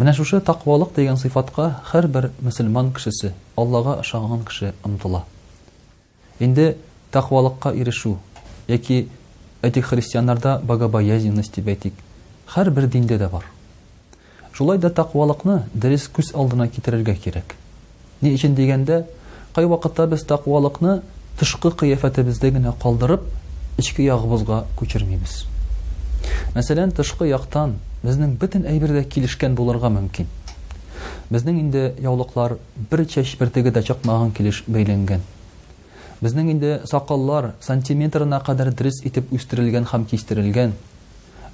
Менә шушы такъвалык дигән сыйфатка һәрбер мөселман кешесе, Аллага ышанган кеше омтыла. Инде такъвалыкка ирешү, яки, әйтик, христианнарда богобоязненность дип әйтик, һәрбер диндә дә бар. Шулай да такъвалыкны дөрес күз алдына китерергә кирәк. Ни өчен дигәндә, кайвакытта без такъвалыкны тышкы кыяфәтебездә генә калдырып, эчке ягыбызга күчермибез. Мәсәлән, тышкы яктан безнең бөтен әйбер дә килешкән булырга мөмкин. Безнең инде яулыклар бер чәч бертеге дә чыкмаган килеш бәйләнгән. Безнең инде сакаллар сантиметрына кадәр дөрес итеп үстерелгән һәм кистерелгән.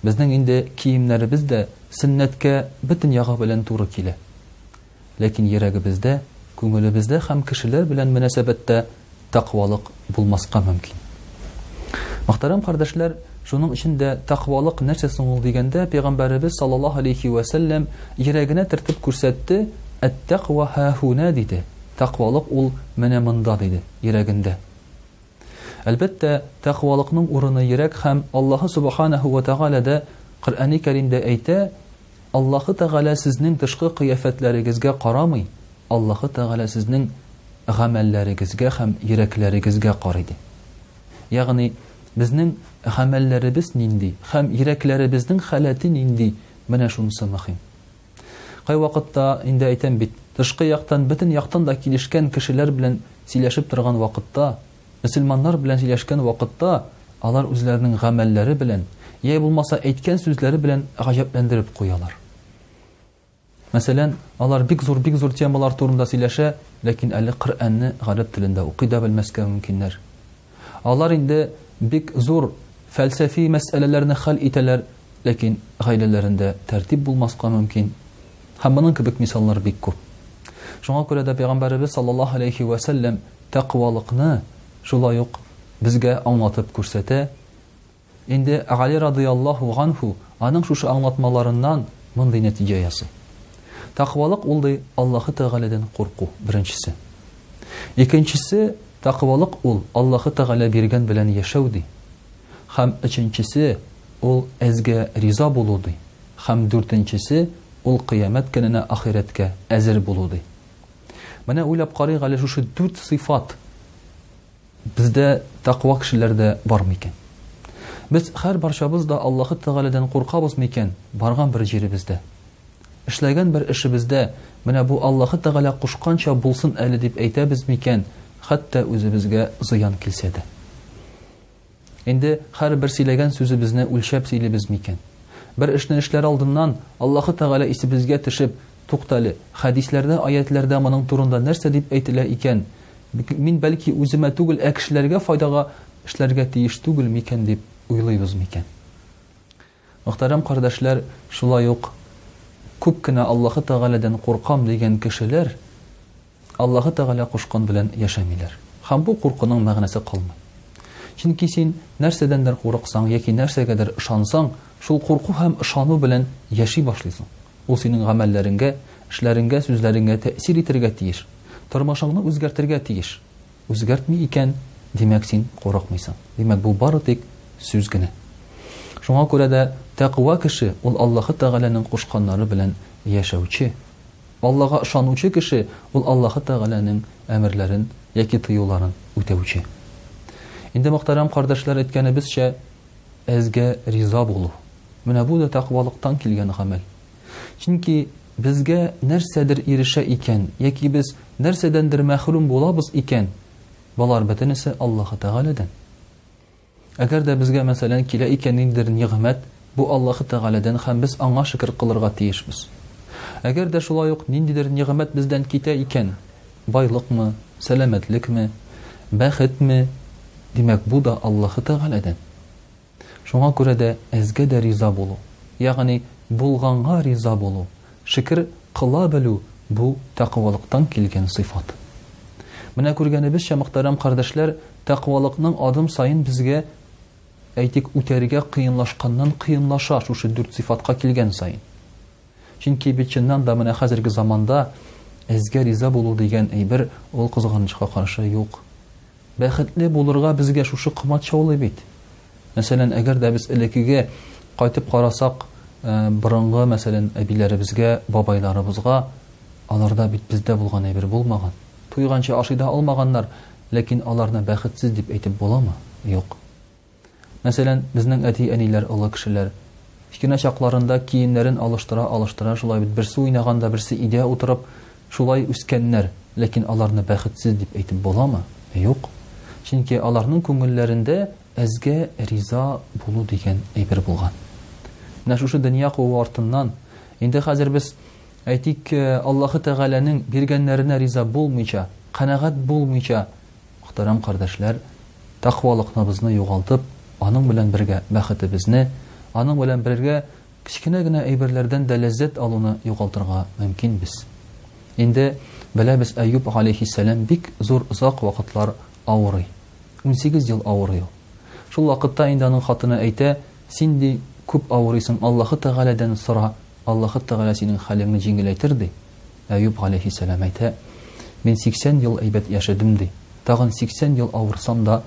Безнең инде киемнәребез дә сөннәткә бөтен ягы белән туры килә. Ләкин йөрәгебездә, күңелебездә һәм кешеләр белән мөнәсәбәттә тәкъвалык булмаска мөмкин. Мөхтәрәм кардәшләр, шуның өчен дә тәкъвалык нәрсә соң ул дигәндә, Пәйгамбәребез саллаллаһу алейхи вә сәлләм йөрәгенә төртеп күрсәтте, әт-тәкъва һәһүнә диде. Тәкъвалык ул менә монда диде, йөрәгендә. Әлбәттә, тәкъвалыкның урыны ерәк һәм Аллаһы Собаханәһү вә Тәгалә дә Коръәни Кәримдә әйтә, Аллаһы Тәгалә сезнең тышкы кыяфәтләрегезгә карамый, Аллаһы Тәгалә сезнең гамәлләрегезгә һәм йөрәкләрегезгә карый, ди. Ягъни, безнең гамәлләребез нинди һәм йөрәкләребезнең халәте нинди, менә шунысы мөһим. Кайвакытта, инде әйтәм бит, тышкы яктан бөтен яктан да килешкән кешеләр белән сөйләшеп торган вакытта, мөселманнар белән сөйләшкән вакытта, алар үзләренең гамәлләре белән, яи булмаса әйткән сүзләре белән гаҗәпләндереп куялар. Мәсәлән, алар бик зур, бик зур темалар турында сөйләшә, ләкин әле Коръәнне гарәп телендә укый да белмәскә мөмкиннәр. Алар инде бик зур фәлсәфи мәсьәләләрне хәл итәләр, ләкин гаиләләрендә тәртип булмаска мөмкин. Һәм моның кебек мисаллар бик күп. Шуңа күрә дә Пәйгамбәребез саллаллаһу алейһи вә сәлләм тәкъвалыкны шулай ук безгә аңлатып күрсәтә. Инде Гали радыяллаһу ганһу аның шушы аңлатмаларыннан мондый нәтиҗә ясый. Тәкъвалык ул ди, Аллаһы Тәгаләдән курку, беренчесе. Икенчесе, тәкъвалык ул, Аллаһы Тәгалә биргән белән яшәү ди. Хәм өченчесе, ул әзгә риза булу ди. Хәм дүртенчесе, ул кыямәт көненә, ахирәткә әзер булу ди. Менә уйлап карыйк әле шушы дүрт сыйфат Бездә тәкъва кешеләр дә бармы икән? Без һәрбарчабыз да Аллаһы Тәгаләдән куркабызмы икән барган бер җиребездә? Эшләгән бер эшебездә менә бу Аллаһы Тәгалә кушканча булсын әле дип әйтәбезме икән, хәтта үзебезгә зыян килсә дә? Инде һәрбер сөйләгән сүзебезне үлчәп сөйлибез микән? Бер эшне эшләр алдыннан, Аллаһы Тәгалә исебезгә төшеп, Туктале, хәдисләрдә, аятьләрдә моның турында нәрсә дип әйтелә икән? Мин, бәлки, үземә түгел, ә кешеләргә файдага эшләргә тиеш түгел микән дип уйлыйбыз микән? Мөхтәрәм кардәшләр, шулай ук күп кенә Аллаһы Тәгаләдән куркам дигән кешеләр Аллаһы Тәгалә кушкан белән яшәмиләр. Һәм бу куркуның мәгънәсе калмый. Чөнки син нәрсәдәндер курыксаң яки нәрсәгәдер ышансаң, шул курку һәм ышану белән яши башлыйсың. Ул синең гамәлләреңгә, эшләреңгә, сүзләреңгә тәэсир итәргә тиеш. Тормышыңны үзгәртергә тиеш. Үзгәртми икән, димәк, син курыкмыйсың. Димәк, бу бары тик сүз генә. Шуңа күрә дә тәкъва кеше ул Аллаһы Тәгаләнең кушканнары белән яшәүче. Аллага ышанучы кеше ул Аллаһы Тәгаләнең әмерләрен яки тыюларын үтәүче. Инде мөхтәрәм кардәшләр әйткәнебезчә, әзгә риза булу. Менә бу да тәкъвалыктан килгән гамәл. Чөнки Безгә нәрсәдер ирешә икән яки без нәрсәдәндер мәхрүм булабыз икән, болар бөтенесе Аллаһы Тәгаләдән. Әгәр дә безгә, мәсәлән, килә икән ниндидер нигъмәт, бу Аллаһы Тәгаләдән һәм без Аңа шөкер кылырга тиешбез. Әгәр дә шулай ук ниндидер нигъмәт бездән китә икән, байлыкмы, сәламәтлекме, бәхетме, димәк, бу да Аллаһы Тәгаләдән. Шуңа күрә дә әзгә дә риза булу, ягъни булганга риза булу, шөкер кыла белү, бу тәкъвалыктан килгән сыйфат. Менә күргәнебезчә, мөхтәрәм кардәшләр, тәкъвалыкның адым саен безгә, әйтик, үтәргә кыенлашканнан кыенлаша, шушы дүрт сыйфатка килгән саен. Чөнки бит чыннан да менә хәзерге заманда әзгә риза булу дигән әйбер, ул, кызганычка каршы, юк. Бәхетле булырга безгә шушы кымат чаулый бит. Мәсәлән, әгәр дә без элеккеге кайтып карасак, э, борынгы, мәсәлән, әбиләребезгә, бабайларыбызга, аларда бит бездә булган әйбер булмаган. Туйганчы ашый да алмаганнар, ләкин аларны бәхетсез дип әйтеп буламы? Юк. Мәсәлән, безнең әти-әниләр олы кешеләр. Кечкенә чакларында киемнәрен алыштыра-алыштыра, шулай бит, берсе уйнаганда, берсе өйдә утырып, шулай үскәннәр. Ләкин аларны бәхетсез дип әйтеп буламы? Юк. Чөнки аларның күңелләрендә әзгә риза булу дигән әйбер булган. Менә шушы дөнья куу артыннан, инде хәзер без, әйтик, Аллаһы Тәгаләнең биргәннәренә риза булмыйча, канәгать булмыйча Мөхтәрәм кардәшләр, тәкъвалыкныбызны югалтып, Аның белән бергә бәхетебезне, Аның белән бергә кечкенә генә әйберләрдән дә ләззәт алуны югалтырга мөмкин без. Инде беләбез, Әюп галәйһиссәлам бик зур озак вакытлар авырый. Унсигез ел авырый ул. Шул вакытта инде аның хатыны әйтә, Син, ди, күп авырыйсың, Аллаһы Тәгаләдән сора, Аллаһы Тәгалә синең хәлеңне җиңеләйтер, ди. Әюп галәйһиссәлам әйтә, Мин 80 ел әйбәт яшәдем, ди. Тагын 80 ел авырсам да,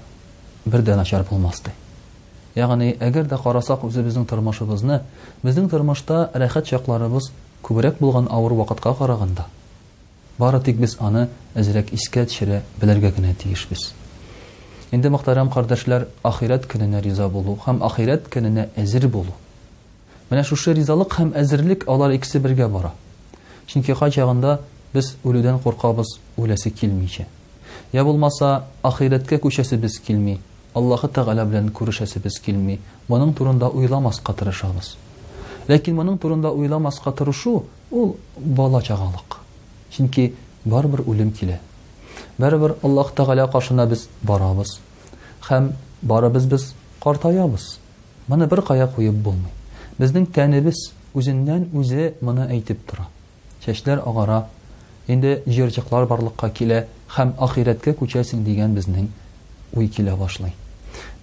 бер дә начар булмас, ди. Ягъни, әгәр дә карасак үзебезнең тормышыбызны, безнең тормышта рәхәт чакларыбыз күбрәк булган авыр вакытка караганда. Бары тик без аны әзрәк искә төшерә белергә генә тиешбез. Инде, мөхтәрәм кардәшләр, ахирәт көненә риза булу һәм ахирәт көненә әзер булу. Менә шушы ризалык һәм әзерлек, алар икесе бергә бара. Чөнки кайчагында без үлүдән куркабыз, үләсе килмичә. Я булмаса, ахирәткә күчәсебез килми, Аллаһы Тәгалә белән күрешәсебез килми, моның турында уйламаска тырышабыз. Ләкин моның турында уйламаска тырышу, ул бала-чагалык. Чөнки барыбер үлем килә. Барыбер Аллаһ Тәгалә каршына без барабыз. Һәм барыбыз без картаябыз. Моны беркая куеп булмый. Безнең тәнебез үзеннән-үзе моны әйтеп тора. Чәчләр агара, инде җырчыклар барлыкка килә һәм ахирәткә күчәсең дигән безнең уй килә башлый.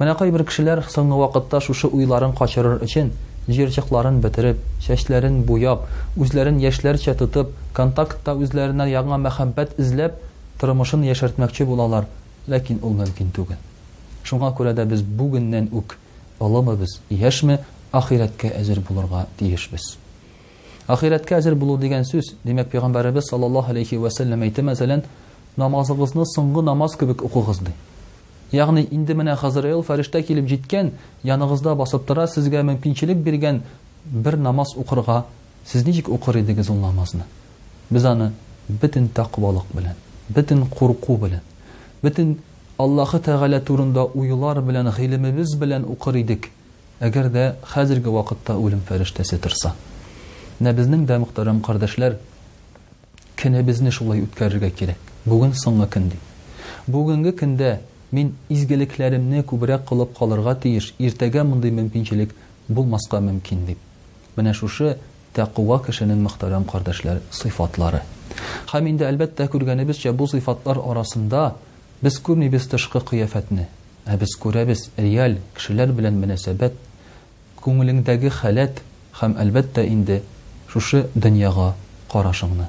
Менә кайбер кешеләр соңгы вакытта шушы уйларын качырыр өчен, җырчыкларын бетереп, чәчләрен буяп, үзләрен яшьләрчә тотып, контактта үзләренә яңа мәхәббәт эзләп, тормышын яшәртмәкче булалар, Ләкин ул мөмкин түгел. Шуңа күрә дә без бүгеннән үк, олымы без, яшьме, ахирәткә әзер булырга тиешбез. Ахирәткә әзер булу дигән сүз, димәк, пәйгамбәребез саллаллаһу алейхи ва сәлләм әйтте, мәсәлән, намазыгызны соңгы намаз кебек укыгыз ди. Ягъни инде менә Хазраил фәрештә килеп җиткән, яныгызда басып тора, сезгә мөмкинчелек биргән бер намаз укырга Сез ничек укыр идегез ул намазны? Без аны бөтен тәкъвалык белән, бөтен курку белән, бөтен Аллаһы Тәгалә турында уйлар белән, гыйлемебез белән укыр идек, әгәр дә хәзерге вакытта үлем фәрештәсе торса. Менә безнең дә, мөхтәрәм кардәшләр, көнебезне шулай үткәрергә кирәк. Бүген соңгы көн дип. Бүгенге көндә мин изгелекләремне күбрәк кылып калырга тиеш, иртәгә мондый мөмкинчелек булмаска мөмкин дип. Менә шушы тәкъва кешенең мөхтәрәм кардәшләр сыйфатлары. Һәм инде, әлбәттә, күргәнебезчә, бу сыйфатлар арасында без күрмибез тышкы кыяфәтне, ә без күрәбез реаль кешеләр белән мөнәсәбәт, күңелеңдәге халәт һәм, әлбәттә инде, шушы дөньяга карашыңны.